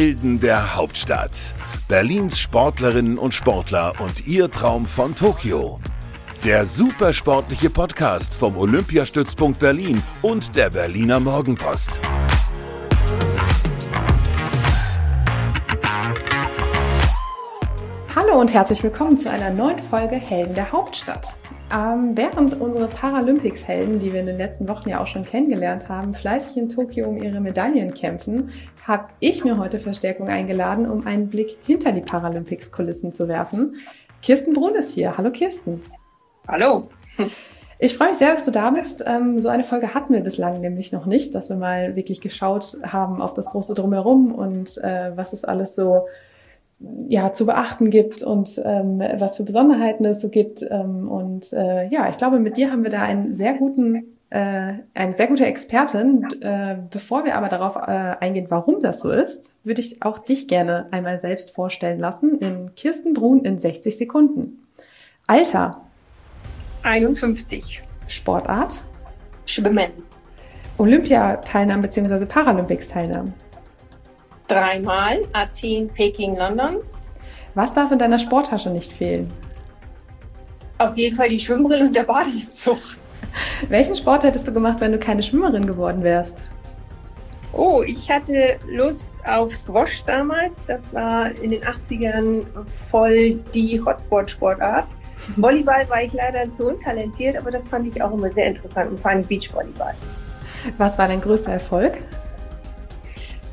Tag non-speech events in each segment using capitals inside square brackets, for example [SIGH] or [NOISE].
Helden der Hauptstadt. Berlins Sportlerinnen und Sportler und ihr Traum von Tokio. Der supersportliche Podcast vom Olympiastützpunkt Berlin und der Berliner Morgenpost. Hallo und herzlich willkommen zu einer neuen Folge Helden der Hauptstadt. Ähm, während unsere Paralympics-Helden, die wir in den letzten Wochen ja auch schon kennengelernt haben, fleißig in Tokio um ihre Medaillen kämpfen, habe ich mir heute Verstärkung eingeladen, um einen Blick hinter die Paralympics-Kulissen zu werfen. Kirsten Brun ist hier. Hallo Kirsten. Hallo. Ich freue mich sehr, dass du da bist. Ähm, so eine Folge hatten wir bislang nämlich noch nicht, dass wir mal wirklich geschaut haben auf das große Drumherum und äh, was es alles so ja, zu beachten gibt und ähm, was für Besonderheiten es so gibt. Ähm, und äh, ja, ich glaube, mit dir haben wir da einen sehr guten, äh, eine sehr gute Expertin. Äh, bevor wir aber darauf äh, eingehen, warum das so ist, würde ich auch dich gerne einmal selbst vorstellen lassen in Kirsten Brun in 60 Sekunden. Alter? 51. Sportart? Schwimmen. Olympiateilnahmen bzw. Paralympics-Teilnahmen? Dreimal Athen, Peking, London. Was darf in deiner Sporttasche nicht fehlen? Auf jeden Fall die Schwimmbrille und der Badeanzug. Welchen Sport hättest du gemacht, wenn du keine Schwimmerin geworden wärst? Oh, ich hatte Lust auf Squash damals. Das war in den 80ern voll die Hotspot-Sportart. [LAUGHS] Volleyball war ich leider zu untalentiert, aber das fand ich auch immer sehr interessant und vor allem Beachvolleyball. Was war dein größter Erfolg?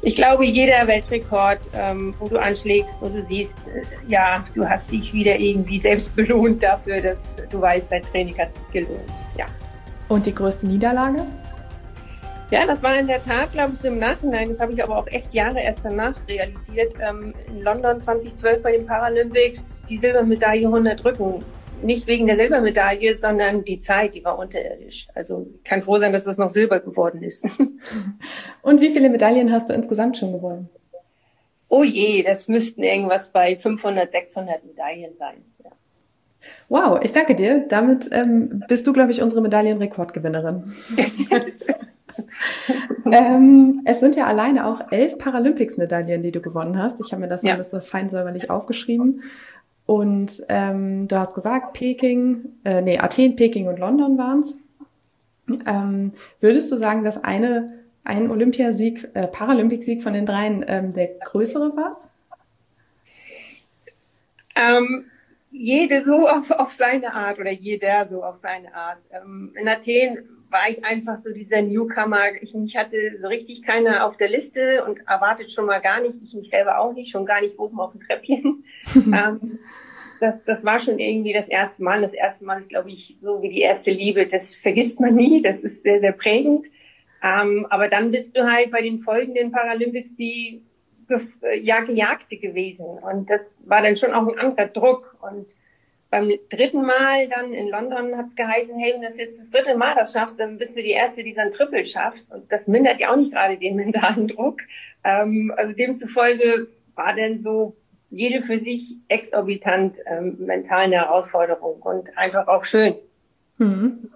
Ich glaube, jeder Weltrekord, ähm, wo du anschlägst und du siehst, äh, ja, du hast dich wieder irgendwie [LAUGHS] selbst belohnt dafür, dass du weißt, dein Training hat sich gelohnt. Ja. Und die größte Niederlage? Ja, das war in der Tat, glaube ich, so im Nachhinein. Das habe ich aber auch echt Jahre erst danach realisiert. Ähm, in London 2012 bei den Paralympics die Silbermedaille 100 Rücken nicht wegen der Silbermedaille, sondern die Zeit, die war unterirdisch. Also ich kann froh sein, dass das noch Silber geworden ist. [LAUGHS] Und wie viele Medaillen hast du insgesamt schon gewonnen? Oh je, das müssten irgendwas bei 500, 600 Medaillen sein. Ja. Wow, ich danke dir. Damit ähm, bist du, glaube ich, unsere Medaillenrekordgewinnerin. [LAUGHS] ähm, es sind ja alleine auch elf Paralympics-Medaillen, die du gewonnen hast. Ich habe mir das ja. alles so fein säuberlich aufgeschrieben. Und ähm, du hast gesagt, Peking, äh, nee, Athen, Peking und London waren's. Ähm, würdest du sagen, dass eine, ein Olympiasieg, äh, Paralympiksieg von den dreien ähm, der größere war? Ähm, jede so auf, auf seine Art oder jeder so auf seine Art. Ähm, in Athen war ich einfach so dieser Newcomer. Ich, mich hatte so richtig keiner auf der Liste und erwartet schon mal gar nicht, ich mich selber auch nicht, schon gar nicht oben auf dem Treppchen. [LAUGHS] ähm, das, das war schon irgendwie das erste Mal. Das erste Mal ist, glaube ich, so wie die erste Liebe. Das vergisst man nie. Das ist sehr, sehr prägend. Ähm, aber dann bist du halt bei den folgenden Paralympics die ja, Gejagte gewesen. Und das war dann schon auch ein anderer Druck. Und beim dritten Mal dann in London hat es geheißen, hey, wenn das jetzt das dritte Mal das schaffst, dann bist du die Erste, die so ein Triple schafft. Und das mindert ja auch nicht gerade den mentalen [LAUGHS] Druck. Ähm, also demzufolge war dann so jede für sich exorbitant ähm, mental eine Herausforderung und einfach auch schön. Mhm.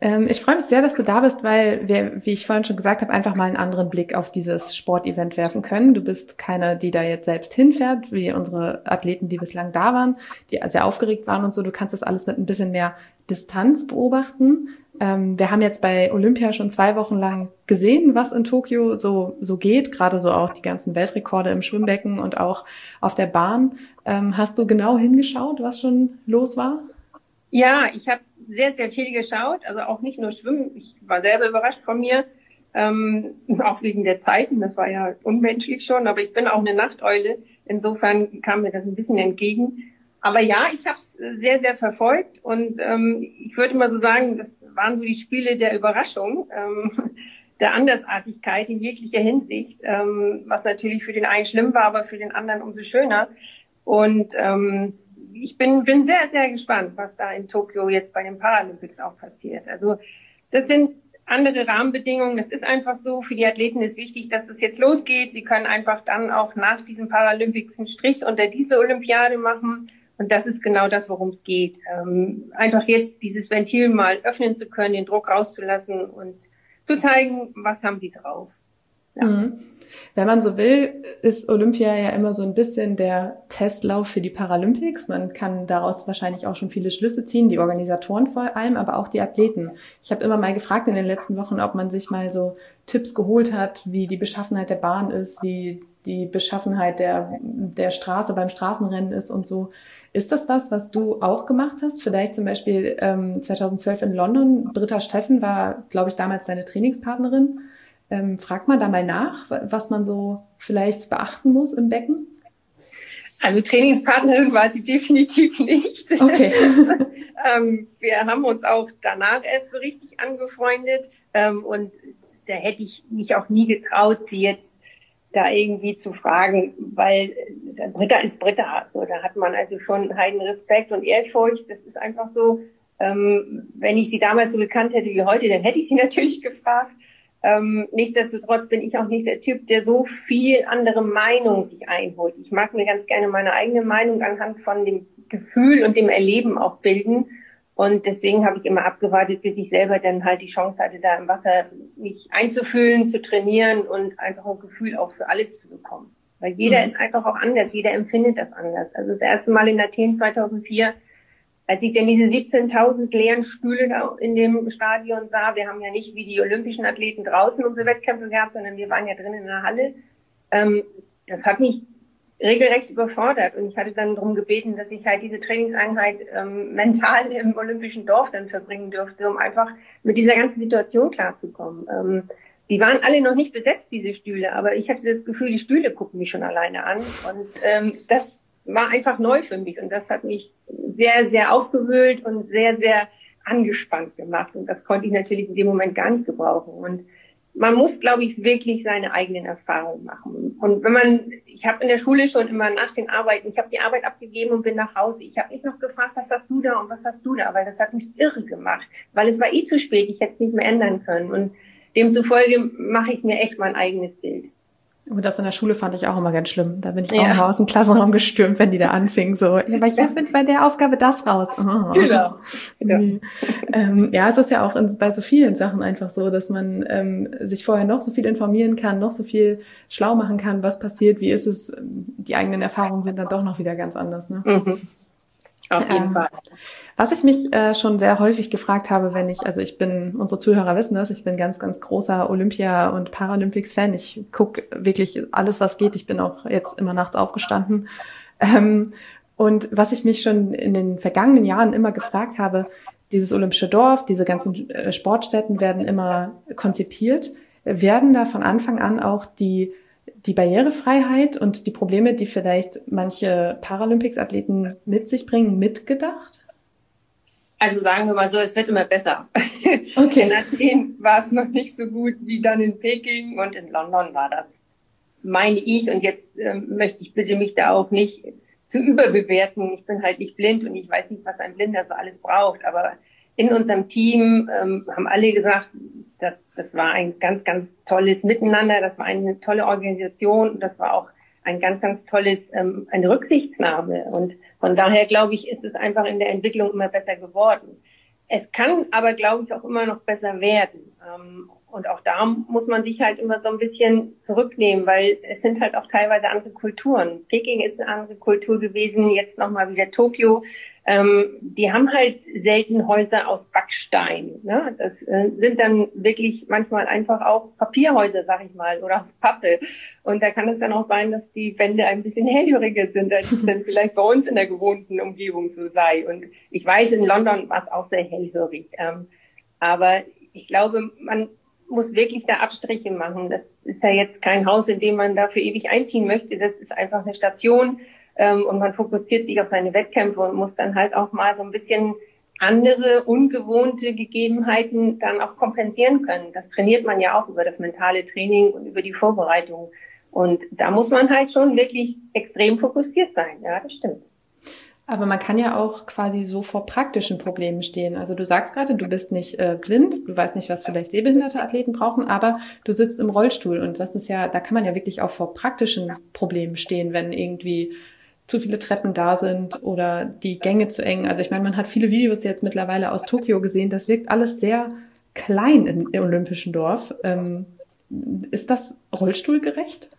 Ähm, ich freue mich sehr, dass du da bist, weil wir, wie ich vorhin schon gesagt habe, einfach mal einen anderen Blick auf dieses Sportevent werfen können. Du bist keine, die da jetzt selbst hinfährt, wie unsere Athleten, die bislang da waren, die sehr aufgeregt waren und so. Du kannst das alles mit ein bisschen mehr Distanz beobachten. Ähm, wir haben jetzt bei Olympia schon zwei Wochen lang gesehen, was in Tokio so, so geht, gerade so auch die ganzen Weltrekorde im Schwimmbecken und auch auf der Bahn. Ähm, hast du genau hingeschaut, was schon los war? Ja, ich habe sehr, sehr viel geschaut, also auch nicht nur Schwimmen. Ich war selber überrascht von mir, ähm, auch wegen der Zeiten. Das war ja unmenschlich schon, aber ich bin auch eine Nachteule. Insofern kam mir das ein bisschen entgegen. Aber ja, ich habe es sehr, sehr verfolgt und ähm, ich würde mal so sagen, das waren so die Spiele der Überraschung, ähm, [LAUGHS] der Andersartigkeit in jeglicher Hinsicht, ähm, was natürlich für den einen schlimm war, aber für den anderen umso schöner. Und ähm, ich bin, bin sehr, sehr gespannt, was da in Tokio jetzt bei den Paralympics auch passiert. Also das sind andere Rahmenbedingungen. Das ist einfach so. Für die Athleten ist wichtig, dass es jetzt losgeht. Sie können einfach dann auch nach diesem Paralympics einen Strich unter diese Olympiade machen und das ist genau das, worum es geht. Ähm, einfach jetzt dieses Ventil mal öffnen zu können, den Druck rauszulassen und zu zeigen, was haben sie drauf. Ja. Mhm. Wenn man so will, ist Olympia ja immer so ein bisschen der Testlauf für die Paralympics. Man kann daraus wahrscheinlich auch schon viele Schlüsse ziehen, die Organisatoren vor allem, aber auch die Athleten. Ich habe immer mal gefragt in den letzten Wochen, ob man sich mal so Tipps geholt hat, wie die Beschaffenheit der Bahn ist, wie die Beschaffenheit der, der Straße beim Straßenrennen ist und so. Ist das was, was du auch gemacht hast? Vielleicht zum Beispiel ähm, 2012 in London. Britta Steffen war, glaube ich, damals deine Trainingspartnerin. Ähm, fragt man da mal nach, was man so vielleicht beachten muss im Becken? Also Trainingspartnerin war sie definitiv nicht. Okay. [LAUGHS] ähm, wir haben uns auch danach erst so richtig angefreundet ähm, und da hätte ich mich auch nie getraut, sie jetzt da irgendwie zu fragen, weil äh, Britta ist Britta. So, da hat man also schon heiden Respekt und Ehrfurcht. Das ist einfach so. Ähm, wenn ich sie damals so gekannt hätte wie heute, dann hätte ich sie [LAUGHS] natürlich gefragt. Ähm, nichtsdestotrotz bin ich auch nicht der Typ, der so viel andere Meinung sich einholt. Ich mag mir ganz gerne meine eigene Meinung anhand von dem Gefühl und dem Erleben auch bilden. Und deswegen habe ich immer abgewartet, bis ich selber dann halt die Chance hatte, da im Wasser mich einzufühlen, zu trainieren und einfach ein Gefühl auch für alles zu bekommen. Weil jeder mhm. ist einfach auch anders, jeder empfindet das anders. Also das erste Mal in Athen 2004 als ich denn diese 17.000 leeren Stühle da in dem Stadion sah, wir haben ja nicht wie die olympischen Athleten draußen unsere Wettkämpfe gehabt, sondern wir waren ja drin in der Halle, ähm, das hat mich regelrecht überfordert. Und ich hatte dann darum gebeten, dass ich halt diese Trainingseinheit ähm, mental im olympischen Dorf dann verbringen dürfte, um einfach mit dieser ganzen Situation klarzukommen. Ähm, die waren alle noch nicht besetzt, diese Stühle, aber ich hatte das Gefühl, die Stühle gucken mich schon alleine an. Und ähm, das war einfach neu für mich. Und das hat mich sehr, sehr aufgewühlt und sehr, sehr angespannt gemacht. Und das konnte ich natürlich in dem Moment gar nicht gebrauchen. Und man muss, glaube ich, wirklich seine eigenen Erfahrungen machen. Und wenn man, ich habe in der Schule schon immer nach den Arbeiten, ich habe die Arbeit abgegeben und bin nach Hause. Ich habe nicht noch gefragt, was hast du da und was hast du da, weil das hat mich irre gemacht, weil es war eh zu spät, ich hätte es nicht mehr ändern können. Und demzufolge mache ich mir echt mein eigenes Bild. Und das in der Schule fand ich auch immer ganz schlimm. Da bin ich auch immer aus dem Klassenraum gestürmt, wenn die da anfingen. So, ja, aber ich habe bei der Aufgabe das raus. Oh. Genau. [LAUGHS] genau. Ähm, ja, es ist ja auch in, bei so vielen Sachen einfach so, dass man ähm, sich vorher noch so viel informieren kann, noch so viel schlau machen kann, was passiert, wie ist es. Die eigenen Erfahrungen sind dann doch noch wieder ganz anders. Ne? Mhm. Auf jeden ähm, Fall. Was ich mich äh, schon sehr häufig gefragt habe, wenn ich, also ich bin, unsere Zuhörer wissen das, ich bin ganz, ganz großer Olympia- und Paralympics-Fan. Ich gucke wirklich alles, was geht. Ich bin auch jetzt immer nachts aufgestanden. Ähm, und was ich mich schon in den vergangenen Jahren immer gefragt habe, dieses olympische Dorf, diese ganzen äh, Sportstätten werden immer konzipiert. Werden da von Anfang an auch die die Barrierefreiheit und die Probleme, die vielleicht manche Paralympics-Athleten mit sich bringen, mitgedacht? Also sagen wir mal so, es wird immer besser. [LAUGHS] Okay. In Athen war es noch nicht so gut wie dann in Peking und in London war das, meine ich. Und jetzt ähm, möchte ich bitte mich da auch nicht zu überbewerten. Ich bin halt nicht blind und ich weiß nicht, was ein Blinder so alles braucht. Aber in unserem Team ähm, haben alle gesagt, das, das war ein ganz, ganz tolles Miteinander, das war eine tolle Organisation und das war auch ein ganz, ganz tolles, ähm, eine Rücksichtsnahme. Und von daher, glaube ich, ist es einfach in der Entwicklung immer besser geworden. Es kann aber, glaube ich, auch immer noch besser werden. Ähm, und auch da muss man sich halt immer so ein bisschen zurücknehmen, weil es sind halt auch teilweise andere Kulturen. Peking ist eine andere Kultur gewesen, jetzt nochmal wieder Tokio. Ähm, die haben halt selten Häuser aus Backstein. Ne? Das äh, sind dann wirklich manchmal einfach auch Papierhäuser, sag ich mal, oder aus Pappe. Und da kann es dann auch sein, dass die Wände ein bisschen [LAUGHS] hellhöriger sind, als es dann vielleicht bei uns in der gewohnten Umgebung so sei. Und ich weiß, in London war es auch sehr hellhörig. Ähm, aber ich glaube, man muss wirklich da Abstriche machen. Das ist ja jetzt kein Haus, in dem man dafür ewig einziehen möchte. Das ist einfach eine Station ähm, und man fokussiert sich auf seine Wettkämpfe und muss dann halt auch mal so ein bisschen andere, ungewohnte Gegebenheiten dann auch kompensieren können. Das trainiert man ja auch über das mentale Training und über die Vorbereitung. Und da muss man halt schon wirklich extrem fokussiert sein. Ja, das stimmt. Aber man kann ja auch quasi so vor praktischen Problemen stehen. Also du sagst gerade, du bist nicht äh, blind, du weißt nicht, was vielleicht sehbehinderte Athleten brauchen, aber du sitzt im Rollstuhl und das ist ja, da kann man ja wirklich auch vor praktischen Problemen stehen, wenn irgendwie zu viele Treppen da sind oder die Gänge zu eng. Also ich meine, man hat viele Videos jetzt mittlerweile aus Tokio gesehen. Das wirkt alles sehr klein im, im Olympischen Dorf. Ähm, Ist das rollstuhlgerecht?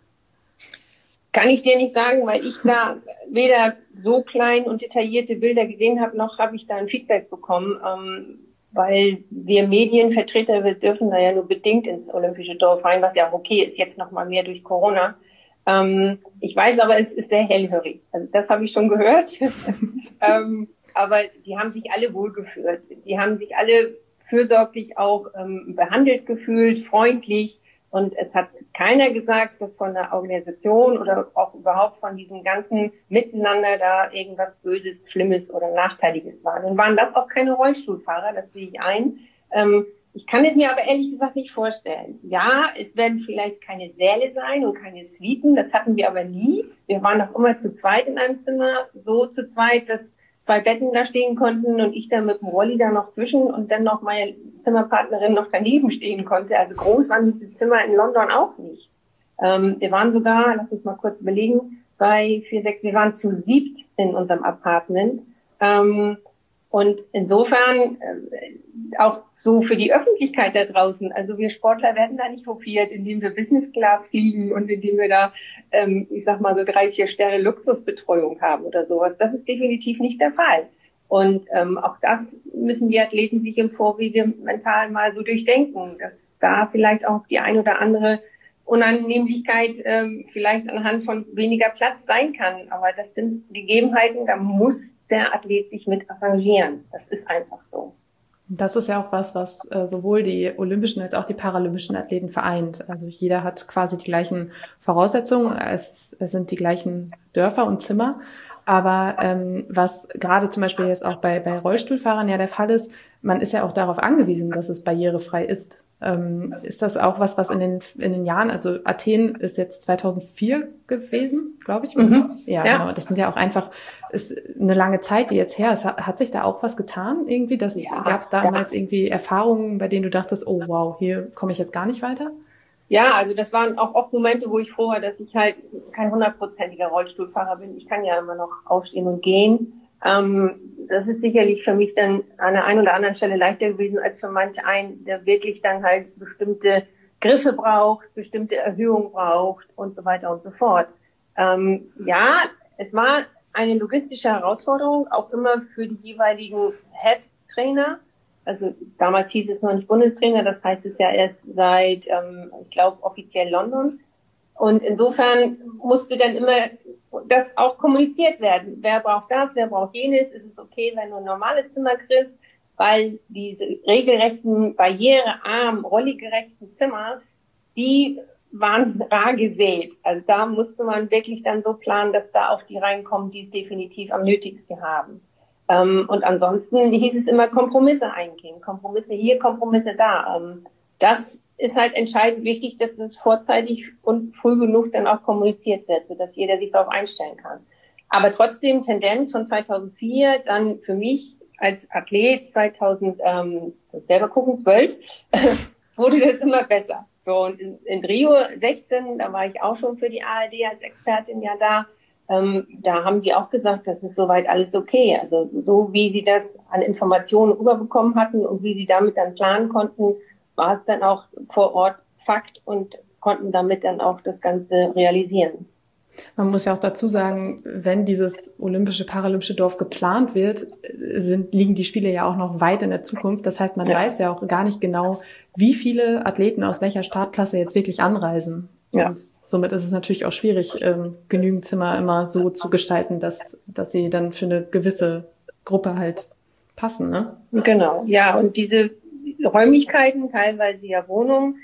Kann ich dir nicht sagen, weil ich da weder so klein und detaillierte Bilder gesehen habe, noch habe ich da ein Feedback bekommen, ähm, weil wir Medienvertreter, wir dürfen da ja nur bedingt ins Olympische Dorf rein, was ja auch okay ist, jetzt noch mal mehr durch Corona. Ähm, ich weiß aber, es ist sehr hellhörig. Also das habe ich schon gehört. [LAUGHS] ähm, aber die haben sich alle wohlgeführt. Die haben sich alle fürsorglich auch ähm, behandelt gefühlt, freundlich. Und es hat keiner gesagt, dass von der Organisation oder auch überhaupt von diesem ganzen Miteinander da irgendwas Böses, Schlimmes oder Nachteiliges war. Nun waren das auch keine Rollstuhlfahrer, das sehe ich ein. Ähm, ich kann es mir aber ehrlich gesagt nicht vorstellen. Ja, es werden vielleicht keine Säle sein und keine Suiten, das hatten wir aber nie. Wir waren doch immer zu zweit in einem Zimmer, so zu zweit, dass zwei Betten da stehen konnten und ich da mit dem Rolli da noch zwischen und dann noch meine Zimmerpartnerin noch daneben stehen konnte. Also groß waren diese Zimmer in London auch nicht. Ähm, wir waren sogar, lass mich mal kurz überlegen, zwei, vier, sechs, wir waren zu siebt in unserem Apartment. Ähm, und insofern äh, auch so für die Öffentlichkeit da draußen. Also wir Sportler werden da nicht hofiert, indem wir Business Class fliegen und indem wir da, ähm, ich sag mal so drei, vier Sterne Luxusbetreuung haben oder sowas. Das ist definitiv nicht der Fall. Und ähm, auch das müssen die Athleten sich im Vorwege mental mal so durchdenken, dass da vielleicht auch die ein oder andere Unannehmlichkeit ähm, vielleicht anhand von weniger Platz sein kann. Aber das sind Gegebenheiten, da muss der Athlet sich mit arrangieren. Das ist einfach so. Das ist ja auch was, was äh, sowohl die olympischen als auch die paralympischen Athleten vereint. Also jeder hat quasi die gleichen Voraussetzungen, es, es sind die gleichen Dörfer und Zimmer. Aber ähm, was gerade zum Beispiel jetzt auch bei, bei Rollstuhlfahrern ja der Fall ist, man ist ja auch darauf angewiesen, dass es barrierefrei ist. Ähm, ist das auch was, was in den, in den Jahren, also Athen ist jetzt 2004 gewesen, glaube ich. Mhm. Ja, ja, genau. Das sind ja auch einfach, ist eine lange Zeit, die jetzt her ist. Hat, sich da auch was getan irgendwie? Das, ja, Gab es damals da. irgendwie Erfahrungen, bei denen du dachtest, oh wow, hier komme ich jetzt gar nicht weiter? Ja, also das waren auch oft Momente, wo ich froh war, dass ich halt kein hundertprozentiger Rollstuhlfahrer bin. Ich kann ja immer noch aufstehen und gehen. Ähm, das ist sicherlich für mich dann an der einen oder anderen Stelle leichter gewesen als für manch einen, der wirklich dann halt bestimmte Griffe braucht, bestimmte Erhöhungen braucht und so weiter und so fort. Ähm, ja, es war eine logistische Herausforderung, auch immer für die jeweiligen Head-Trainer. Also damals hieß es noch nicht Bundestrainer, das heißt es ja erst seit, ähm, ich glaube, offiziell London. Und insofern musste dann immer das auch kommuniziert werden. Wer braucht das, wer braucht jenes? Ist es okay, wenn du ein normales Zimmer kriegst? Weil diese regelrechten, barrierearm, rolligerechten Zimmer, die waren rar gesät. Also da musste man wirklich dann so planen, dass da auch die reinkommen, die es definitiv am nötigsten haben. Ähm, und ansonsten hieß es immer Kompromisse eingehen. Kompromisse hier, Kompromisse da. Ähm, das ist halt entscheidend wichtig, dass es vorzeitig und früh genug dann auch kommuniziert wird, sodass jeder sich darauf einstellen kann. Aber trotzdem Tendenz von 2004, dann für mich als Athlet 2000, ähm, selber gucken, 12, [LAUGHS] wurde das immer besser. So, und in, in, Rio 16, da war ich auch schon für die ARD als Expertin ja da. Ähm, da haben die auch gesagt, das ist soweit alles okay. Also so wie sie das an Informationen rüberbekommen hatten und wie sie damit dann planen konnten, war es dann auch vor Ort Fakt und konnten damit dann auch das Ganze realisieren. Man muss ja auch dazu sagen, wenn dieses olympische, paralympische Dorf geplant wird, sind, liegen die Spiele ja auch noch weit in der Zukunft. Das heißt, man ja. weiß ja auch gar nicht genau, wie viele Athleten aus welcher Startklasse jetzt wirklich anreisen. Ja. Und somit ist es natürlich auch schwierig, ähm, genügend Zimmer immer so zu gestalten, dass, dass sie dann für eine gewisse Gruppe halt passen. Ne? Genau, ja. Und diese Räumlichkeiten, teilweise ja Wohnungen,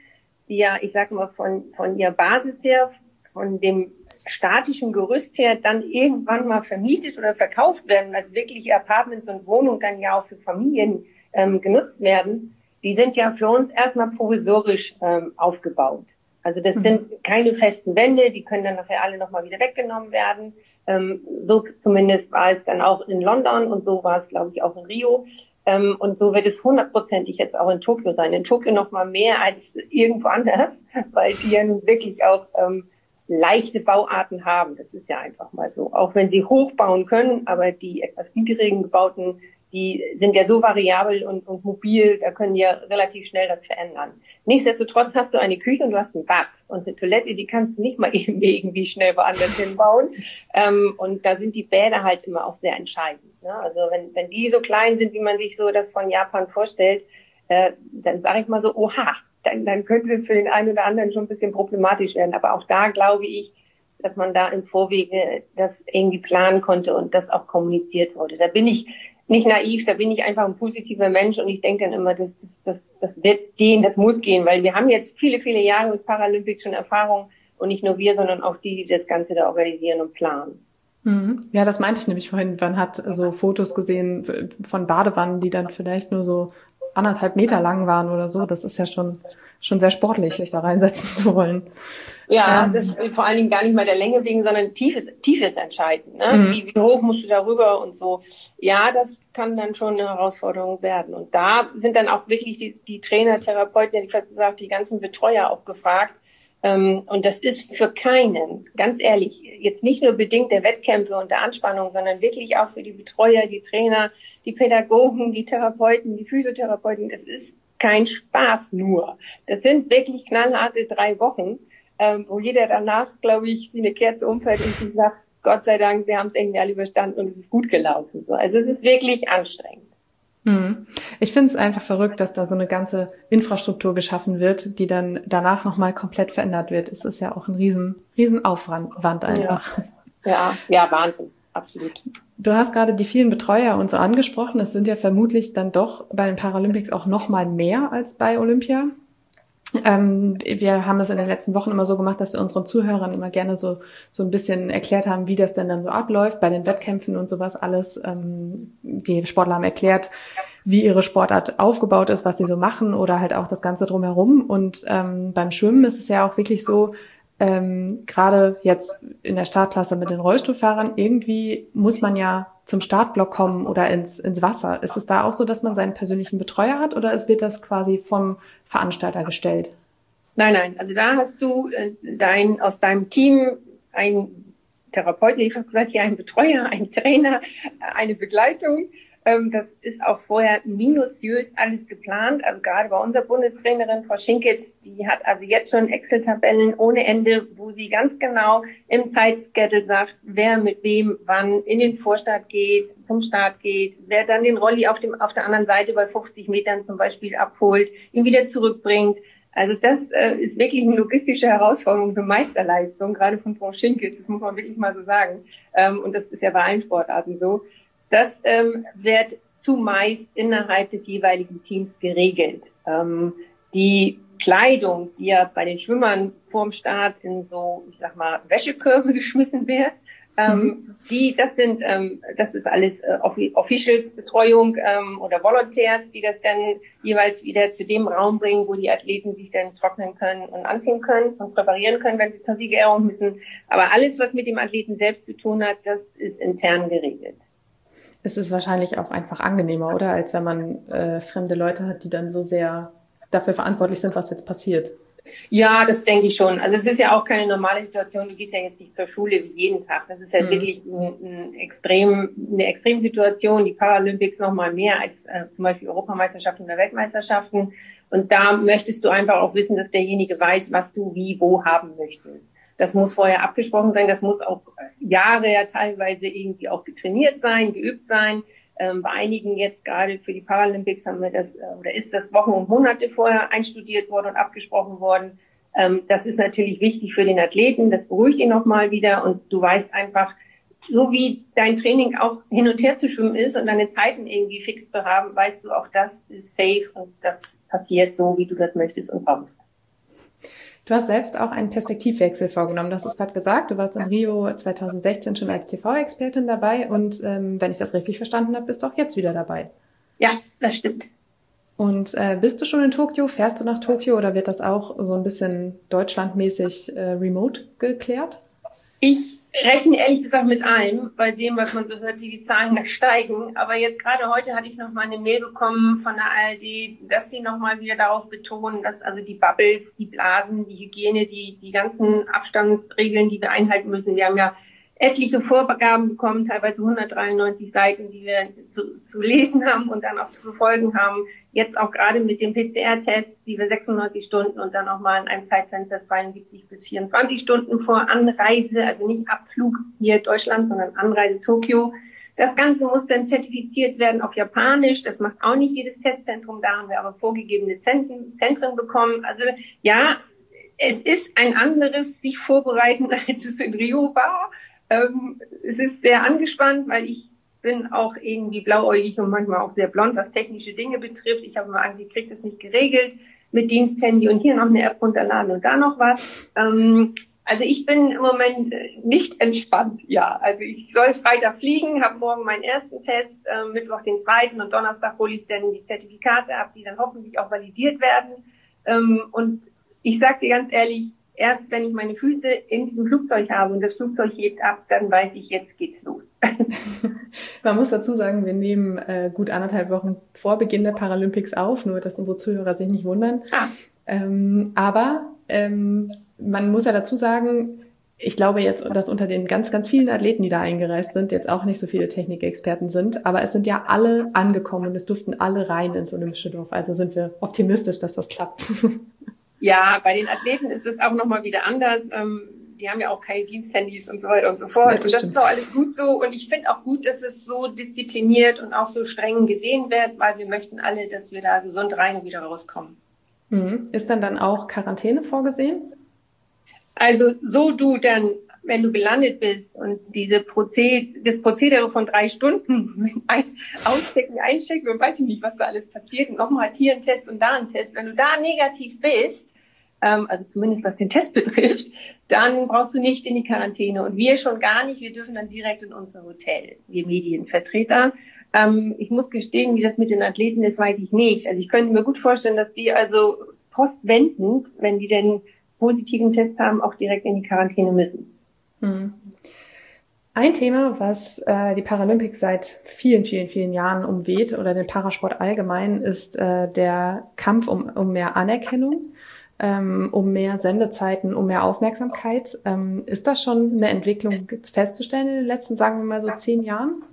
die ja, ich sage mal, von, von ihrer Basis her, von dem statischen Gerüst her dann irgendwann mal vermietet oder verkauft werden, als wirkliche Apartments und Wohnungen dann ja auch für Familien ähm, genutzt werden, die sind ja für uns erstmal provisorisch ähm, aufgebaut. Also das mhm. sind keine festen Wände, die können dann nachher alle nochmal wieder weggenommen werden. Ähm, so zumindest war es dann auch in London und so war es, glaube ich, auch in Rio. Ähm, und so wird es hundertprozentig jetzt auch in Tokio sein. In Tokio noch mal mehr als irgendwo anders, [LAUGHS] weil die ja nun wirklich auch ähm, leichte Bauarten haben. Das ist ja einfach mal so. Auch wenn sie hochbauen können, aber die etwas niedrigen gebauten die sind ja so variabel und, und mobil, da können ja relativ schnell das verändern. Nichtsdestotrotz hast du eine Küche und du hast ein Bad und eine Toilette, die kannst du nicht mal [LAUGHS] eben irgendwie schnell woanders hinbauen. Ähm, und da sind die Bäder halt immer auch sehr entscheidend. Ne? Also wenn, wenn die so klein sind, wie man sich so das von Japan vorstellt, äh, dann sage ich mal so, oha, dann, dann könnte es für den einen oder anderen schon ein bisschen problematisch werden. Aber auch da glaube ich, dass man da im Vorwege das irgendwie planen konnte und das auch kommuniziert wurde. Da bin ich nicht naiv, da bin ich einfach ein positiver Mensch und ich denke dann immer, das, das, das, das wird gehen, das muss gehen, weil wir haben jetzt viele, viele Jahre mit Paralympics schon Erfahrung und nicht nur wir, sondern auch die, die das Ganze da organisieren und planen. Mhm. Ja, das meinte ich nämlich vorhin. Man hat so Fotos gesehen von Badewannen, die dann vielleicht nur so anderthalb Meter lang waren oder so. Das ist ja schon, schon sehr sportlich, sich da reinsetzen zu wollen. Ja, ähm, das ist vor allen Dingen gar nicht mal der Länge wegen, sondern Tiefe, ist, ist entscheidend. Ne? Mhm. Wie, wie hoch musst du darüber und so. Ja, das kann dann schon eine Herausforderung werden. Und da sind dann auch wirklich die, die Trainer, Therapeuten, hätte ich fast gesagt, die ganzen Betreuer auch gefragt. Ähm, und das ist für keinen, ganz ehrlich, jetzt nicht nur bedingt der Wettkämpfe und der Anspannung, sondern wirklich auch für die Betreuer, die Trainer, die Pädagogen, die Therapeuten, die Physiotherapeuten. Es ist kein Spaß nur. Das sind wirklich knallharte drei Wochen, ähm, wo jeder danach, glaube ich, wie eine Kerze umfällt und sagt, Gott sei Dank, wir haben es irgendwie alle überstanden und es ist gut gelaufen. So. Also es ist wirklich anstrengend. Mhm. Ich finde es einfach verrückt, dass da so eine ganze Infrastruktur geschaffen wird, die dann danach nochmal komplett verändert wird. Es ist ja auch ein riesen, riesen Aufwand einfach. Ja, ja, ja Wahnsinn. Absolut. Du hast gerade die vielen Betreuer und so angesprochen. Es sind ja vermutlich dann doch bei den Paralympics auch nochmal mehr als bei Olympia. Ähm, wir haben es in den letzten Wochen immer so gemacht, dass wir unseren Zuhörern immer gerne so, so ein bisschen erklärt haben, wie das denn dann so abläuft bei den Wettkämpfen und sowas alles. Ähm, die Sportler haben erklärt, wie ihre Sportart aufgebaut ist, was sie so machen oder halt auch das Ganze drumherum. Und ähm, beim Schwimmen ist es ja auch wirklich so, ähm, gerade jetzt in der Startklasse mit den Rollstuhlfahrern, irgendwie muss man ja zum Startblock kommen oder ins, ins Wasser. Ist es da auch so, dass man seinen persönlichen Betreuer hat oder wird das quasi vom Veranstalter gestellt? Nein, nein. Also da hast du äh, dein, aus deinem Team einen Therapeuten, ich habe gesagt, hier einen Betreuer, einen Trainer, eine Begleitung ähm, das ist auch vorher minutiös alles geplant. Also gerade bei unserer Bundestrainerin, Frau Schinkitz, die hat also jetzt schon Excel-Tabellen ohne Ende, wo sie ganz genau im Zeitschedule sagt, wer mit wem wann in den Vorstart geht, zum Start geht, wer dann den Rolli auf, dem, auf der anderen Seite bei 50 Metern zum Beispiel abholt, ihn wieder zurückbringt. Also das äh, ist wirklich eine logistische Herausforderung für Meisterleistung, gerade von Frau Schinkitz, das muss man wirklich mal so sagen. Ähm, und das ist ja bei allen Sportarten so. Das ähm, wird zumeist innerhalb des jeweiligen Teams geregelt. Ähm, die Kleidung, die ja bei den Schwimmern vorm Start in so, ich sag mal, Wäschekörbe [LAUGHS] geschmissen wird, ähm, mhm. die, das sind, ähm, das ist alles äh, Officials-Betreuung ähm, oder Volunteers, die das dann jeweils wieder zu dem Raum bringen, wo die Athleten sich dann trocknen können und anziehen können und präparieren können, wenn sie zur Siegerehrung müssen. Aber alles, was mit dem Athleten selbst zu tun hat, das ist intern geregelt ist es wahrscheinlich auch einfach angenehmer, oder? Als wenn man äh, fremde Leute hat, die dann so sehr dafür verantwortlich sind, was jetzt passiert. Ja, das denke ich schon. Also es ist ja auch keine normale Situation. Du gehst ja jetzt nicht zur Schule wie jeden Tag. Das ist ja mhm. wirklich ein, ein extrem, eine Extremsituation. Die Paralympics noch mal mehr als äh, zum Beispiel Europameisterschaften oder Weltmeisterschaften. Und da möchtest du einfach auch wissen, dass derjenige weiß, was du wie wo haben möchtest. Das muss vorher abgesprochen sein. Das muss auch Jahre ja teilweise irgendwie auch getrainiert sein, geübt sein. Ähm, bei einigen jetzt gerade für die Paralympics haben wir das, äh, oder ist das Wochen und Monate vorher einstudiert worden und abgesprochen worden. Ähm, das ist natürlich wichtig für den Athleten. Das beruhigt ihn nochmal wieder und du weißt einfach, so wie dein Training auch hin und her zu schwimmen ist und deine Zeiten irgendwie fix zu haben, weißt du auch, das ist safe und das passiert so, wie du das möchtest und brauchst. Du hast selbst auch einen Perspektivwechsel vorgenommen. Das ist gerade gesagt. Du warst in Rio 2016 schon als TV-Expertin dabei und ähm, wenn ich das richtig verstanden habe, bist du auch jetzt wieder dabei. Ja, das stimmt. Und äh, bist du schon in Tokio? Fährst du nach Tokio oder wird das auch so ein bisschen deutschlandmäßig äh, remote geklärt? Ich rechne ehrlich gesagt mit allem, bei dem, was man so hört, wie die Zahlen da steigen. Aber jetzt gerade heute hatte ich noch mal eine Mail bekommen von der ARD, dass sie noch mal wieder darauf betonen, dass also die Bubbles, die Blasen, die Hygiene, die, die ganzen Abstandsregeln, die wir einhalten müssen. Wir haben ja etliche Vorgaben bekommen, teilweise 193 Seiten, die wir zu, zu lesen haben und dann auch zu befolgen haben. Jetzt auch gerade mit dem PCR-Test, die wir 96 Stunden und dann auch mal in einem Zeitfenster 72 bis 24 Stunden vor Anreise, also nicht Abflug hier Deutschland, sondern Anreise Tokio. Das Ganze muss dann zertifiziert werden auf Japanisch. Das macht auch nicht jedes Testzentrum. Da haben wir aber vorgegebene Zentren, Zentren bekommen. Also ja, es ist ein anderes sich vorbereiten, [LAUGHS] als es in Rio war. Ähm, es ist sehr angespannt, weil ich bin auch irgendwie blauäugig und manchmal auch sehr blond, was technische Dinge betrifft. Ich habe immer Angst, ich kriege das nicht geregelt mit Diensthandy und hier noch eine App runterladen und da noch was. Ähm, also ich bin im Moment nicht entspannt, ja. Also ich soll Freitag fliegen, habe morgen meinen ersten Test, äh, Mittwoch den zweiten und Donnerstag hole ich dann die Zertifikate ab, die dann hoffentlich auch validiert werden. Ähm, und ich sage dir ganz ehrlich, erst wenn ich meine Füße in diesem Flugzeug habe und das Flugzeug hebt ab, dann weiß ich, jetzt geht's los. [LAUGHS] Man muss dazu sagen, wir nehmen äh, gut anderthalb Wochen vor Beginn der Paralympics auf, nur dass unsere Zuhörer sich nicht wundern. Ah. Ähm, aber ähm, man muss ja dazu sagen, ich glaube jetzt, dass unter den ganz, ganz vielen Athleten, die da eingereist sind, jetzt auch nicht so viele Technikexperten sind, aber es sind ja alle angekommen und es durften alle rein ins Olympische Dorf. Also sind wir optimistisch, dass das klappt. [LAUGHS] Ja, bei den Athleten ist es auch nochmal wieder anders. Ähm, die haben ja auch keine Diensthandys und so weiter und so fort. Ja, das und das stimmt. ist auch alles gut so. Und ich finde auch gut, dass es so diszipliniert und auch so streng gesehen wird, weil wir möchten alle, dass wir da gesund rein und wieder rauskommen. Mhm. Ist dann dann auch Quarantäne vorgesehen? Also so du dann, wenn du gelandet bist und diese Prozed das Prozedere von drei Stunden [LAUGHS] ein, auschecken, einchecken und weiß ich nicht, was da alles passiert und nochmal hier ein Test und da ein Test, wenn du da negativ bist, ähm, also zumindest was den Test [LAUGHS] betrifft, dann brauchst du nicht in die Quarantäne. Und wir schon gar nicht, wir dürfen dann direkt in unser Hotel, wir Medienvertreter. Ähm, ich muss gestehen, wie das mit den Athleten ist, weiß ich nicht. Also ich könnte mir gut vorstellen, dass die also postwendend, wenn die denn positiven Test haben, auch direkt in die Quarantäne müssen. Hm. Ein Thema, was äh, die Paralympics seit vielen, vielen, vielen Jahren umweht oder den Parasport allgemein, ist äh, der Kampf um, um mehr Anerkennung ähm, um mehr Sendezeiten, um mehr Aufmerksamkeit. Ähm, ist das schon eine Entwicklung festzustellen in den letzten, sagen wir mal so zehn Jahren?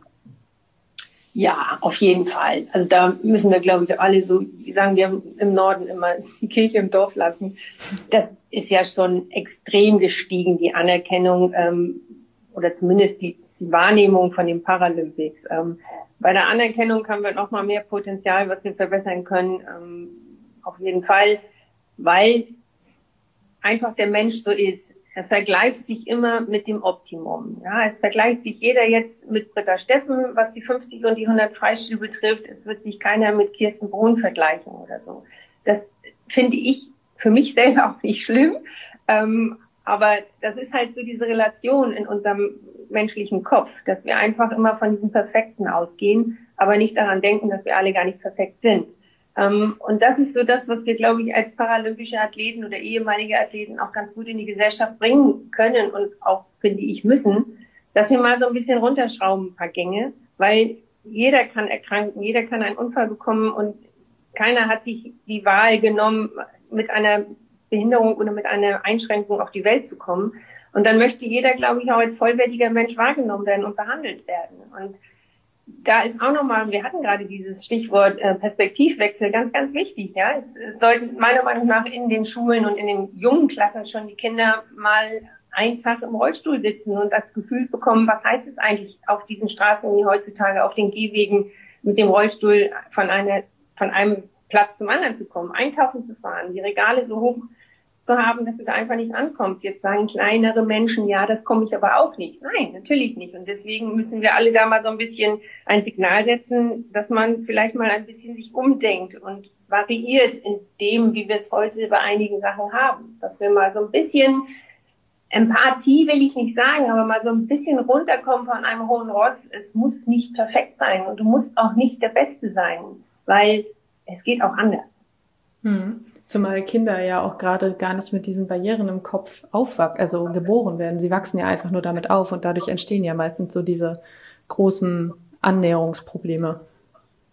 Ja, auf jeden Fall. Also da müssen wir, glaube ich, alle so, wie sagen wir im Norden immer, die Kirche im Dorf lassen. Das ist ja schon extrem gestiegen, die Anerkennung ähm, oder zumindest die, die Wahrnehmung von den Paralympics. Ähm, bei der Anerkennung haben wir noch mal mehr Potenzial, was wir verbessern können. Ähm, auf jeden Fall weil einfach der Mensch so ist. Er vergleicht sich immer mit dem Optimum. Ja, es vergleicht sich jeder jetzt mit Britta Steffen, was die 50 und die 100 Freistil betrifft. Es wird sich keiner mit Kirsten Brun vergleichen oder so. Das finde ich für mich [LAUGHS] selber auch nicht schlimm. Ähm, aber das ist halt so diese Relation in unserem menschlichen Kopf, dass wir einfach immer von diesem Perfekten ausgehen, aber nicht daran denken, dass wir alle gar nicht perfekt sind. Ähm, und das ist so das, was wir, glaube ich, als paralympische Athleten oder ehemalige Athleten auch ganz gut in die Gesellschaft bringen können und auch, finde ich, müssen, dass wir mal so ein bisschen runterschrauben, ein paar Gänge, weil jeder kann erkranken, jeder kann einen Unfall bekommen und keiner hat sich die Wahl genommen, mit einer Behinderung oder mit einer Einschränkung auf die Welt zu kommen. Und dann möchte jeder, glaube ich, auch als vollwertiger Mensch wahrgenommen werden und behandelt werden. Und da ist auch nochmal, wir hatten gerade dieses Stichwort äh, Perspektivwechsel, ganz, ganz wichtig. Ja, es, es sollten meiner Meinung nach in den Schulen und in den jungen Klassen schon die Kinder mal einen Tag im Rollstuhl sitzen und das Gefühl bekommen, was heißt es eigentlich auf diesen Straßen wie heutzutage, auf den Gehwegen mit dem Rollstuhl von einer, von einem Platz zum anderen zu kommen, einkaufen zu fahren, die Regale so hoch zu haben, dass du da einfach nicht ankommst. Jetzt sagen kleinere Menschen, ja, das komme ich aber auch nicht. Nein, natürlich nicht. Und deswegen müssen wir alle da mal so ein bisschen ein Signal setzen, dass man vielleicht mal ein bisschen sich umdenkt und variiert in dem, wie wir es heute bei einigen Sachen haben. Dass wir mal so ein bisschen Empathie will ich nicht sagen, aber mal so ein bisschen runterkommen von einem hohen Ross. Es muss nicht perfekt sein und du musst auch nicht der Beste sein, weil es geht auch anders. Hm. Zumal Kinder ja auch gerade gar nicht mit diesen Barrieren im Kopf aufwachsen, also geboren werden. Sie wachsen ja einfach nur damit auf und dadurch entstehen ja meistens so diese großen Annäherungsprobleme.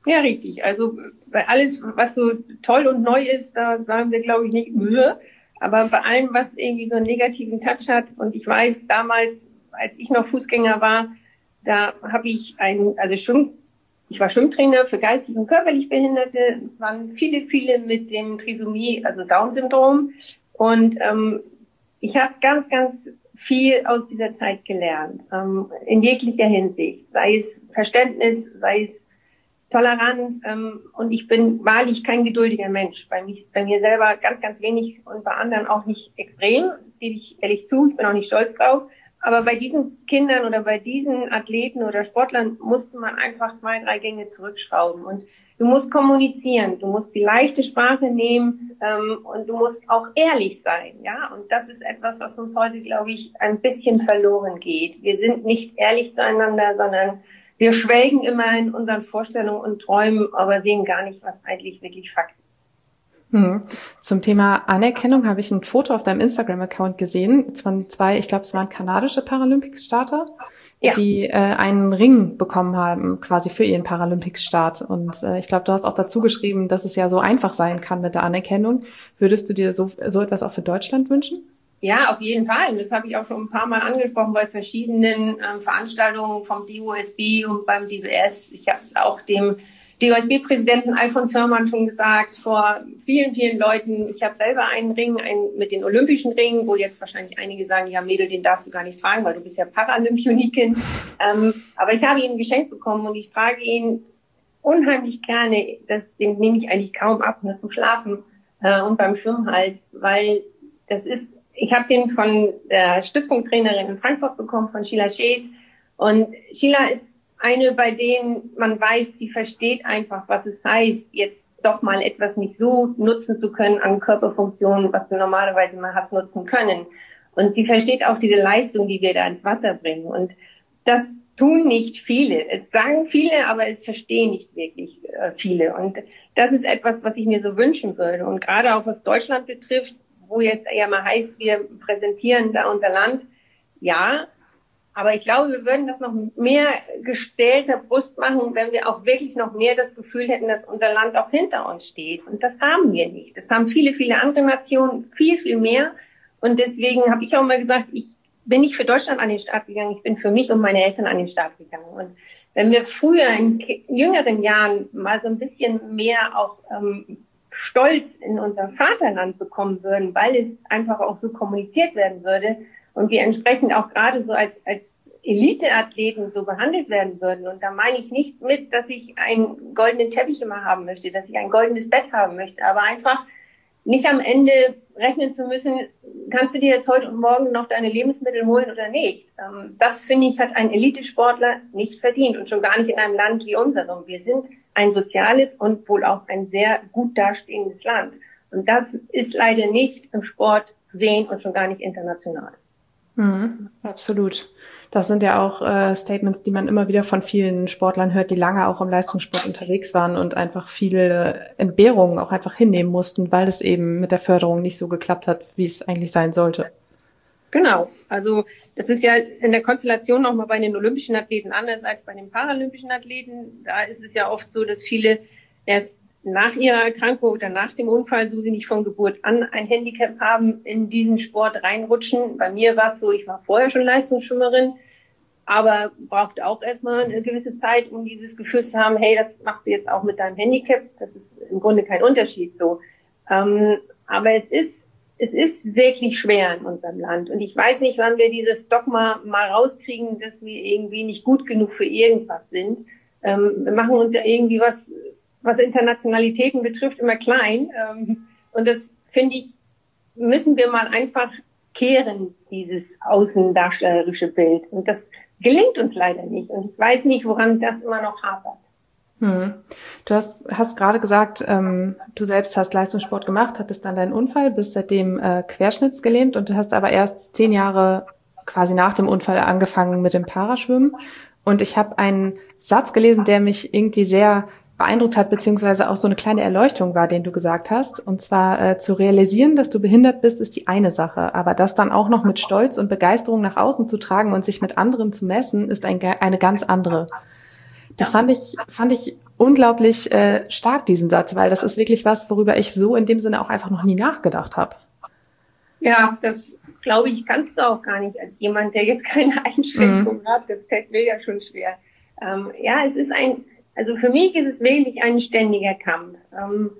Ja, richtig. Also bei alles, was so toll und neu ist, da sagen wir, glaube ich, nicht Mühe. Aber bei allem, was irgendwie so einen negativen Touch hat, und ich weiß, damals als ich noch Fußgänger war, da habe ich ein, also Schwimm, ich war Schwimmtrainer für geistig und körperlich Behinderte. Es waren viele, viele mit dem Trisomie, also Down-Syndrom. Und ähm, ich habe ganz, ganz viel aus dieser Zeit gelernt, ähm, in jeglicher Hinsicht, sei es Verständnis, sei es Toleranz. Ähm, und ich bin wahrlich kein geduldiger Mensch. Bei, mich, bei mir selber ganz, ganz wenig und bei anderen auch nicht extrem. Das gebe ich ehrlich zu. Ich bin auch nicht stolz drauf. Aber bei diesen Kindern oder bei diesen Athleten oder Sportlern musste man einfach zwei, drei Gänge zurückschrauben. Und du musst kommunizieren, du musst die leichte Sprache nehmen ähm, und du musst auch ehrlich sein. Ja, und das ist etwas, was uns heute, glaube ich, ein bisschen verloren geht. Wir sind nicht ehrlich zueinander, sondern wir schwelgen immer in unseren Vorstellungen und Träumen, aber sehen gar nicht, was eigentlich wirklich Fakt ist. Hm. Zum Thema Anerkennung habe ich ein Foto auf deinem Instagram-Account gesehen von zwei, ich glaube, es waren kanadische Paralympics-Starter, ja. die äh, einen Ring bekommen haben, quasi für ihren Paralympics-Start. Und äh, ich glaube, du hast auch dazu geschrieben, dass es ja so einfach sein kann mit der Anerkennung. Würdest du dir so, so etwas auch für Deutschland wünschen? Ja, auf jeden Fall. Und das habe ich auch schon ein paar Mal angesprochen bei verschiedenen äh, Veranstaltungen vom DOSB und beim DBS. Ich habe es auch dem DOSB-Präsidenten Alfons Hörmann schon gesagt, vor vielen, vielen Leuten, ich habe selber einen Ring, einen mit den Olympischen Ringen, wo jetzt wahrscheinlich einige sagen, ja Mädel, den darfst du gar nicht tragen, weil du bist ja Paralympionikin. [LAUGHS] Ähm, aber ich habe ihn geschenkt bekommen und ich trage ihn unheimlich gerne. Das, den nehme ich eigentlich kaum ab, nur zum Schlafen äh, und beim Schwimmen halt, weil das ist, ich habe den von der Stützpunkttrainerin in Frankfurt bekommen, von Sheila Schäd. Und Sheila ist eine, bei denen man weiß, die versteht einfach, was es heißt, jetzt doch mal etwas nicht so nutzen zu können an Körperfunktionen, was du normalerweise mal hast nutzen können. Und sie versteht auch diese Leistung, die wir da ins Wasser bringen. Und das tun nicht viele. Es sagen viele, aber es verstehen nicht wirklich äh, viele. Und das ist etwas, was ich mir so wünschen würde. Und gerade auch was Deutschland betrifft, wo jetzt ja mal heißt, wir präsentieren da unser Land. Ja, aber ich glaube, wir würden das noch mehr gestellter Brust machen, wenn wir auch wirklich noch mehr das Gefühl hätten, dass unser Land auch hinter uns steht. Und das haben wir nicht. Das haben viele, viele andere Nationen viel, viel mehr. Und deswegen habe ich auch mal gesagt, ich bin nicht für Deutschland an den Start gegangen, ich bin für mich und meine Eltern an den Start gegangen. Und wenn wir früher in jüngeren Jahren mal so ein bisschen mehr auch ähm, Stolz in unser Vaterland bekommen würden, weil es einfach auch so kommuniziert werden würde, und wir entsprechend auch gerade so als, als Eliteathleten so behandelt werden würden. Und da meine ich nicht mit, dass ich einen goldenen Teppich immer haben möchte, dass ich ein goldenes Bett haben möchte, aber einfach nicht am Ende rechnen zu müssen, kannst du dir jetzt heute und morgen noch deine Lebensmittel holen oder nicht. Ähm, das finde ich, hat ein Elitesportler nicht verdient und schon gar nicht in einem Land wie unserem. Wir sind ein soziales und wohl auch ein sehr gut dastehendes Land. Und das ist leider nicht im Sport zu sehen und schon gar nicht international. Mhm, absolut. Das sind ja auch äh, Statements, die man immer wieder von vielen Sportlern hört, die lange auch im Leistungssport unterwegs waren und einfach viele Entbehrungen auch einfach hinnehmen mussten, weil es eben mit der Förderung nicht so geklappt hat, wie es eigentlich sein sollte. Genau. Also das ist ja in der Konstellation nochmal bei den olympischen Athleten anders als bei den paralympischen Athleten. Da ist es ja oft so, dass viele erst nach ihrer Erkrankung oder nach dem Unfall, so sie nicht von Geburt an ein Handicap haben, in diesen Sport reinrutschen. Bei mir war es so, ich war vorher schon Leistungsschwimmerin, aber brauchte auch erstmal eine gewisse Zeit, um dieses Gefühl zu haben, hey, das machst du jetzt auch mit deinem Handicap. Das ist im Grunde kein Unterschied so. Ähm, aber es ist, es ist wirklich schwer in unserem Land. Und ich weiß nicht, wann wir dieses Dogma mal rauskriegen, dass wir irgendwie nicht gut genug für irgendwas sind. Ähm, wir machen uns ja irgendwie was was Internationalitäten betrifft, immer klein. Ähm, und das finde ich, müssen wir mal einfach kehren, dieses außendarstellerische Bild. Und das gelingt uns leider nicht. Und ich weiß nicht, woran das immer noch hapert. Hm. Du hast, hast gerade gesagt, ähm, du selbst hast Leistungssport gemacht, hattest dann deinen Unfall, bist seitdem äh, querschnittsgelähmt und du hast aber erst zehn Jahre quasi nach dem Unfall angefangen mit dem Paraschwimmen. Und ich habe einen Satz gelesen, der mich irgendwie sehr beeindruckt hat, beziehungsweise auch so eine kleine Erleuchtung war, den du gesagt hast. Und zwar äh, zu realisieren, dass du behindert bist, ist die eine Sache. Aber das dann auch noch mit Stolz und Begeisterung nach außen zu tragen und sich mit anderen zu messen, ist ein, eine ganz andere. Das fand ich, fand ich unglaublich äh, stark, diesen Satz, weil das ist wirklich was, worüber ich so in dem Sinne auch einfach noch nie nachgedacht habe. Ja, das glaube ich, kannst du auch gar nicht als jemand, der jetzt keine Einschränkung mhm. hat. Das fällt mir ja schon schwer. Ähm, ja, es ist ein, also für mich ist es wirklich ein ständiger Kampf. Ähm,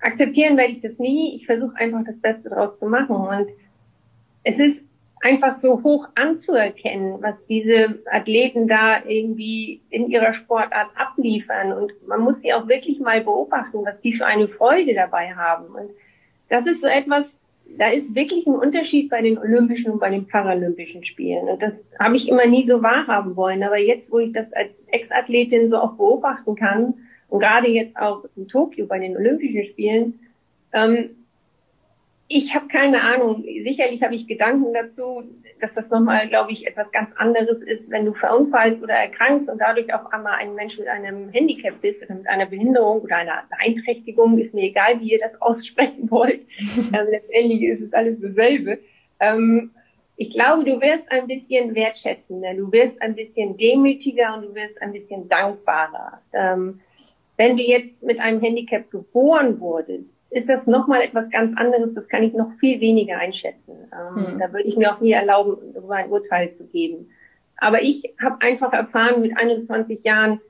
akzeptieren werde ich das nie. Ich versuche einfach das Beste daraus zu machen. Und es ist einfach so hoch anzuerkennen, was diese Athleten da irgendwie in ihrer Sportart abliefern. Und man muss sie auch wirklich mal beobachten, was die für eine Freude dabei haben. Und das ist so etwas, da ist wirklich ein Unterschied bei den Olympischen und bei den Paralympischen Spielen. Und das habe ich immer nie so wahrhaben wollen. Aber jetzt, wo ich das als Ex-Athletin so auch beobachten kann, und gerade jetzt auch in Tokio bei den Olympischen Spielen, ähm, ich habe keine Ahnung. Sicherlich habe ich Gedanken dazu, dass das nochmal, glaube ich, etwas ganz anderes ist, wenn du verunfallst oder erkrankst und dadurch auf einmal ein Mensch mit einem Handicap bist oder mit einer Behinderung oder einer Beeinträchtigung, ist mir egal, wie ihr das [LAUGHS] aussprechen wollt. ähm, [LAUGHS] letztendlich ist es alles dasselbe. Ähm, ich glaube, du wirst ein bisschen wertschätzender, du wirst ein bisschen demütiger und du wirst ein bisschen dankbarer. Ähm, wenn du jetzt mit einem Handicap geboren wurdest, ist das nochmal etwas ganz anderes. Das kann ich noch viel weniger einschätzen. Ähm, mhm. Da würde ich mir auch nie erlauben, darüber ein Urteil zu geben. Aber ich habe einfach erfahren mit 21 Jahren,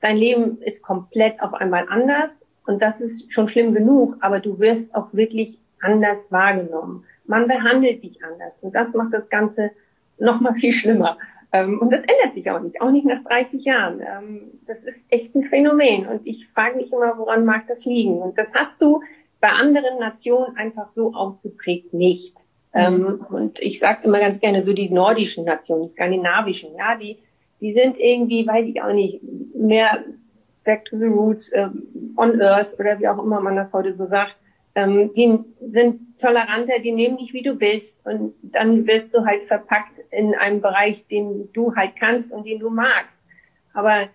dein Leben ist komplett auf einmal anders. Und das ist schon schlimm genug, aber du wirst auch wirklich anders wahrgenommen. Man behandelt dich anders. Und das macht das Ganze nochmal viel schlimmer. Ähm, und das ändert sich auch nicht, auch nicht nach 30 Jahren. Ähm, das ist echt ein Phänomen. Und ich frage mich immer, woran mag das liegen? Und das hast du bei anderen Nationen einfach so ausgeprägt nicht. Mhm. Ähm, und ich sage immer ganz gerne so die nordischen Nationen, die skandinavischen, ja, die, die sind irgendwie, weiß ich auch nicht, mehr back to the roots, on earth oder wie auch immer man das heute so sagt. Ähm, die sind toleranter, die nehmen dich wie du bist und dann wirst du halt verpackt in einem Bereich, den du halt kannst und den du magst. Aber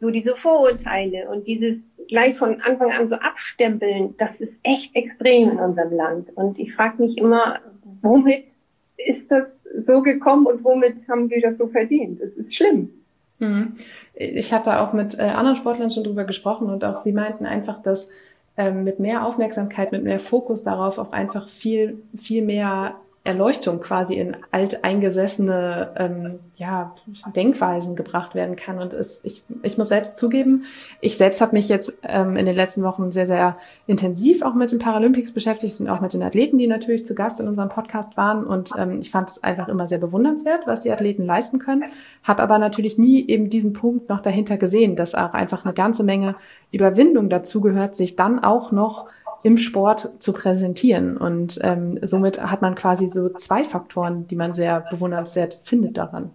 so diese Vorurteile und dieses gleich von Anfang an so abstempeln, das ist echt extrem in unserem Land. Und ich frage mich immer, womit ist das so gekommen und womit haben wir das so verdient? Das ist schlimm. Mhm. Ich hatte auch mit äh, anderen Sportlern schon drüber gesprochen und auch sie meinten einfach, dass ähm, mit mehr Aufmerksamkeit, mit mehr Fokus darauf auch einfach viel, viel mehr Erleuchtung quasi in alteingesessene ähm, ja, Denkweisen gebracht werden kann. Und es, ich, ich muss selbst zugeben, ich selbst habe mich jetzt ähm, in den letzten Wochen sehr, sehr intensiv auch mit den Paralympics beschäftigt und auch mit den Athleten, die natürlich zu Gast in unserem Podcast waren. Und ähm, ich fand es einfach immer sehr bewundernswert, was die Athleten leisten können. Habe aber natürlich nie eben diesen Punkt noch dahinter gesehen, dass auch einfach eine ganze Menge Überwindung dazu gehört, sich dann auch noch im Sport zu präsentieren. Und ähm, somit hat man quasi so zwei Faktoren, die man sehr bewundernswert findet daran.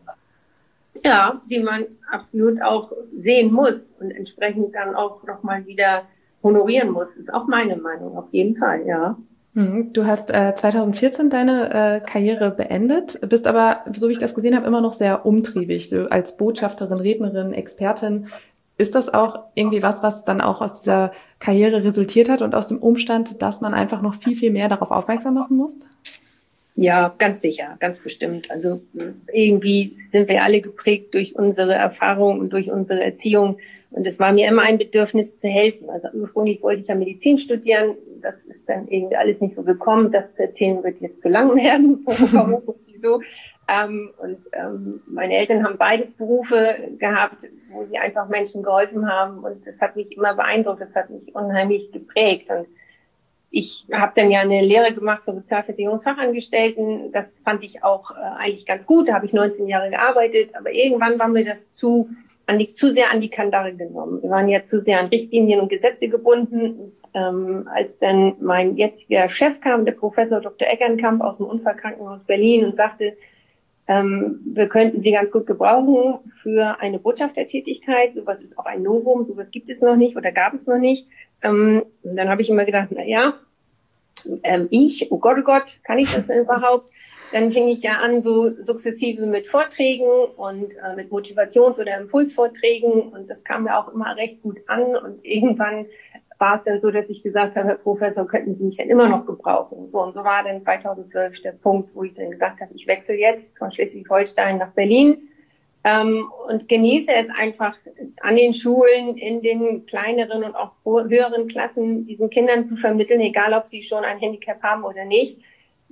Ja, die man absolut auch sehen muss und entsprechend dann auch nochmal wieder honorieren muss, ist auch meine Meinung, auf jeden Fall, ja. Mhm. Du hast äh, 2014 deine äh, Karriere beendet, bist aber, so wie ich das gesehen habe, immer noch sehr umtriebig. Du als Botschafterin, Rednerin, Expertin ist das auch irgendwie was, was dann auch aus dieser Karriere resultiert hat und aus dem Umstand, dass man einfach noch viel, viel mehr darauf aufmerksam machen muss? Ja, ganz sicher, ganz bestimmt. Also irgendwie sind wir alle geprägt durch unsere Erfahrung und durch unsere Erziehung. Und es war mir immer ein Bedürfnis zu helfen. Also ursprünglich wollte ich ja Medizin studieren. Das ist dann irgendwie alles nicht so gekommen. Das zu erzählen wird jetzt zu lang [LAUGHS] werden. Warum wieso. Ähm, und ähm, meine Eltern haben beides Berufe gehabt, wo sie einfach Menschen geholfen haben. Und das hat mich immer beeindruckt, das hat mich unheimlich geprägt. Und ich habe dann ja eine Lehre gemacht zur Sozialversicherungsfachangestellten. Das fand ich auch äh, eigentlich ganz gut. Da habe ich 19 Jahre gearbeitet. Aber irgendwann war mir das zu, an die, zu sehr an die Kandare genommen. Wir waren ja zu sehr an Richtlinien und Gesetze gebunden. Und, ähm, als dann mein jetziger Chef kam, der Professor Dr. Eckernkamp aus dem Unfallkrankenhaus Berlin und sagte, ähm, wir könnten sie ganz gut gebrauchen für eine Botschaftertätigkeit. Sowas ist auch ein Novum, sowas gibt es noch nicht oder gab es noch nicht. Ähm, dann habe ich immer gedacht, na ja, ähm, ich, oh Gott, oh Gott, kann ich das überhaupt? Dann fing ich ja an, so sukzessive mit Vorträgen und äh, mit Motivations- oder Impulsvorträgen und das kam mir auch immer recht gut an und irgendwann war es dann so, dass ich gesagt habe, Herr Professor, könnten Sie mich denn immer noch gebrauchen? So und so war dann 2012 der Punkt, wo ich dann gesagt habe, ich wechsle jetzt von Schleswig-Holstein nach Berlin ähm, und genieße es einfach an den Schulen, in den kleineren und auch höheren Klassen diesen Kindern zu vermitteln, egal ob sie schon ein Handicap haben oder nicht,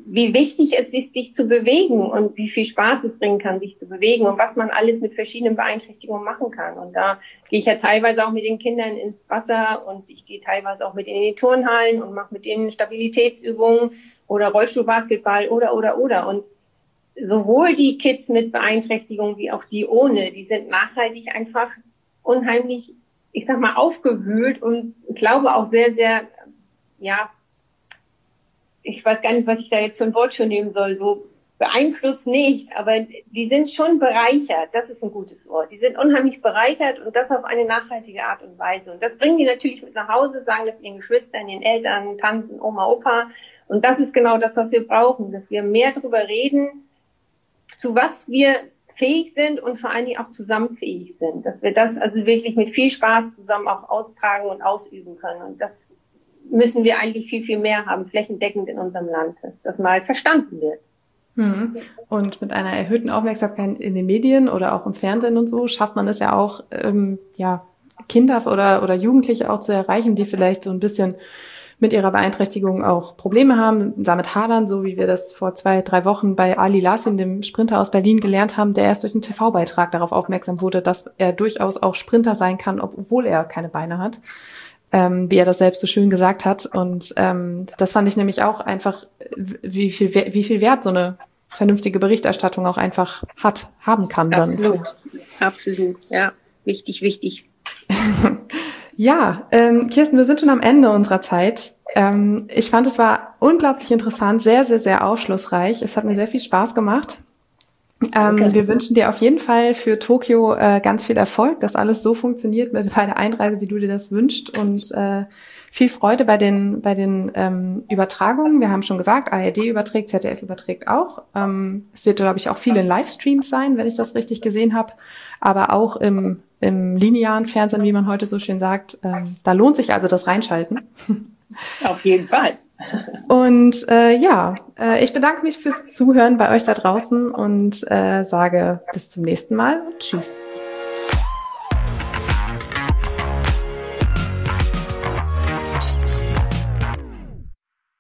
wie wichtig es ist, sich zu bewegen und wie viel Spaß es bringen kann, sich zu bewegen und was man alles mit verschiedenen Beeinträchtigungen machen kann. Und da gehe ich ja teilweise auch mit den Kindern ins Wasser und ich gehe teilweise auch mit ihnen in die Turnhallen und mache mit ihnen Stabilitätsübungen oder Rollstuhlbasketball oder, oder, oder. Und sowohl die Kids mit Beeinträchtigung wie auch die ohne, die sind nachhaltig einfach unheimlich, ich sag mal, aufgewühlt und glaube auch sehr, sehr, ja, ich weiß gar nicht, was ich da jetzt für ein Wort für nehmen soll, so beeinflusst nicht, aber die sind schon bereichert. Das ist ein gutes Wort. Die sind unheimlich bereichert und das auf eine nachhaltige Art und Weise. Und das bringen die natürlich mit nach Hause, sagen das ihren Geschwistern, ihren Eltern, Tanten, Oma, Opa. Und das ist genau das, was wir brauchen, dass wir mehr darüber reden, zu was wir fähig sind und vor allen Dingen auch zusammen fähig sind. Dass wir das also wirklich mit viel Spaß zusammen auch austragen und ausüben können. Und das müssen wir eigentlich viel, viel mehr haben, flächendeckend in unserem Land, dass das mal verstanden wird. Mhm. Und mit einer erhöhten Aufmerksamkeit in den Medien oder auch im Fernsehen und so schafft man es ja auch, ähm, ja, Kinder oder, oder Jugendliche auch zu erreichen, die vielleicht so ein bisschen mit ihrer Beeinträchtigung auch Probleme haben, damit hadern, so wie wir das vor zwei, drei Wochen bei Ali Lasin, dem Sprinter aus Berlin, gelernt haben, der erst durch einen TV-Beitrag darauf aufmerksam wurde, dass er durchaus auch Sprinter sein kann, obwohl er keine Beine hat ähm, wie er das selbst so schön gesagt hat. Und ähm, das fand ich nämlich auch einfach, wie viel, wie viel Wert so eine vernünftige Berichterstattung auch einfach hat, haben kann. Dann. Absolut, absolut, ja, wichtig, wichtig. [LAUGHS] ja, ähm, Kirsten, wir sind schon am Ende unserer Zeit. Ähm, ich fand, es war unglaublich interessant, sehr, sehr, sehr aufschlussreich. Es hat mir sehr viel Spaß gemacht. Ähm, okay. Wir wünschen dir auf jeden Fall für Tokio äh, ganz viel Erfolg, dass alles so funktioniert mit [LAUGHS] bei der Einreise, wie du dir das wünschst und äh, viel Freude bei den bei den ähm, Übertragungen. Wir haben schon gesagt, ARD überträgt, ZDF überträgt auch. Ähm, es wird, glaube ich, auch viel in Livestreams sein, wenn ich das richtig gesehen habe, aber auch im im linearen Fernsehen, wie man heute so schön sagt. Ähm, da lohnt sich also das Reinschalten. [LAUGHS] Auf jeden Fall. Und äh, ja, äh, ich bedanke mich fürs Zuhören bei euch da draußen und äh, sage bis zum nächsten Mal und tschüss.